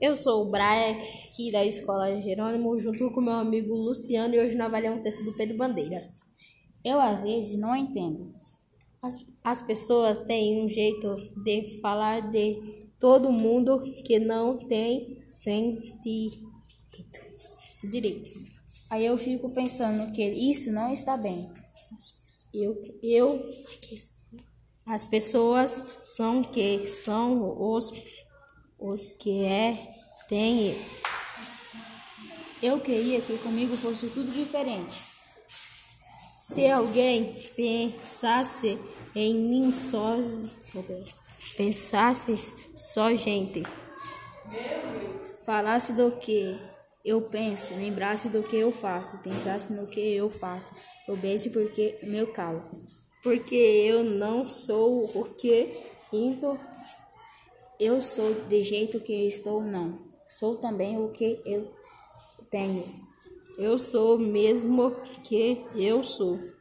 Eu sou o Brian, aqui da Escola Jerônimo, junto com meu amigo Luciano, e hoje nós avaliamos um texto do Pedro Bandeiras. Eu às vezes não entendo. As, as pessoas têm um jeito de falar de todo mundo que não tem sentido direito. Aí eu fico pensando que isso não está bem. Eu, eu, as pessoas são que são os, os que é, tem. Eu queria que comigo fosse tudo diferente. Se alguém pensasse em mim só, pensasse só gente, falasse do que eu penso, lembrasse do que eu faço, pensasse no que eu faço, soubesse porque meu calo. Porque eu não sou o que indo. Eu sou de jeito que estou, não. Sou também o que eu tenho. Eu sou mesmo que eu sou.